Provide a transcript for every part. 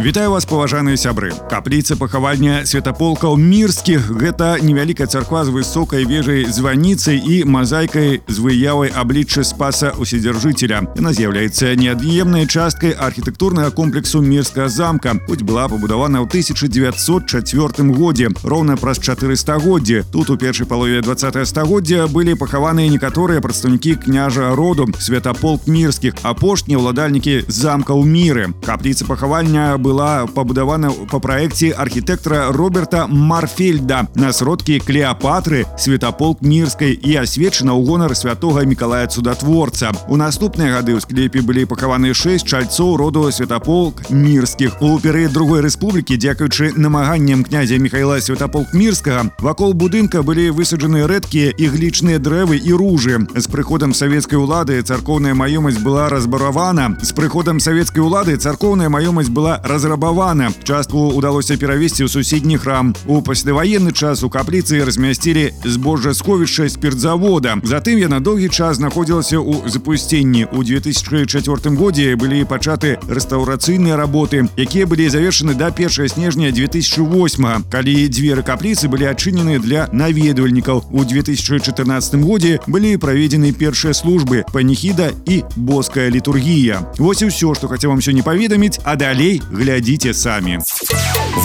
Вітаю вас паважаныя сябры капліца пахавання святаполкаў мірскіх гэта невялікая царква з высокай вежай званіцай і мазайкай з выявай аблічча спаса уседзяржыцеля яна з'яўляецца неад'емнай часткай архітэктурнага комплексу мірскага замка хоць была пабудавана ў 1904 годзе роўна праз 4 стагоддзі тут у першай палове 20 стагоддзя былі пахаваныя некаторыя прадстаўнікі княжа роду святаполк мірскіх апошнія ўладальнікі замка ў міры капліца пахавання была пабудавана па праекце архітэктара Роберта Марфельда на сродкі Клеапатры святаполк мірскай і асвечана ў гонар святога Миколая цудатворца. У наступныя гады ў склепе былі пахаваны шэсць чальцоў роду святаполк мірскіх. У перыяд другой рэспублікі, дзякуючы намаганням князя Михайла святаполк мірскага, вакол будынка былі высаджаны рэдкія іглічныя дрэвы і ружы. З прыходам савецкай улады царкоўная маёмасць была разбаравана. З прыходам савецкай улады царкоўная маёмасць была разрабавана частку удалося перавесці ў суседні храм у пасляваенны час у капліцы размясцілі збожжа сховішча спиртзавода затым яна доўгі час знаходзілася ў запусценні у 2004 годзе былі пачаты рэстаўрацыйныя работы якія былі завершаны да 1 снежня 2008 калі дзверы капліцы былі адчынены для наведвальнікаў у 2014 годзе былі праведзены першыя службы паніхіда і боская літургія Вось і ўсё што хацеў вам сёння паведаміць а далей глядзіце самі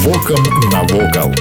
Вокам навокал.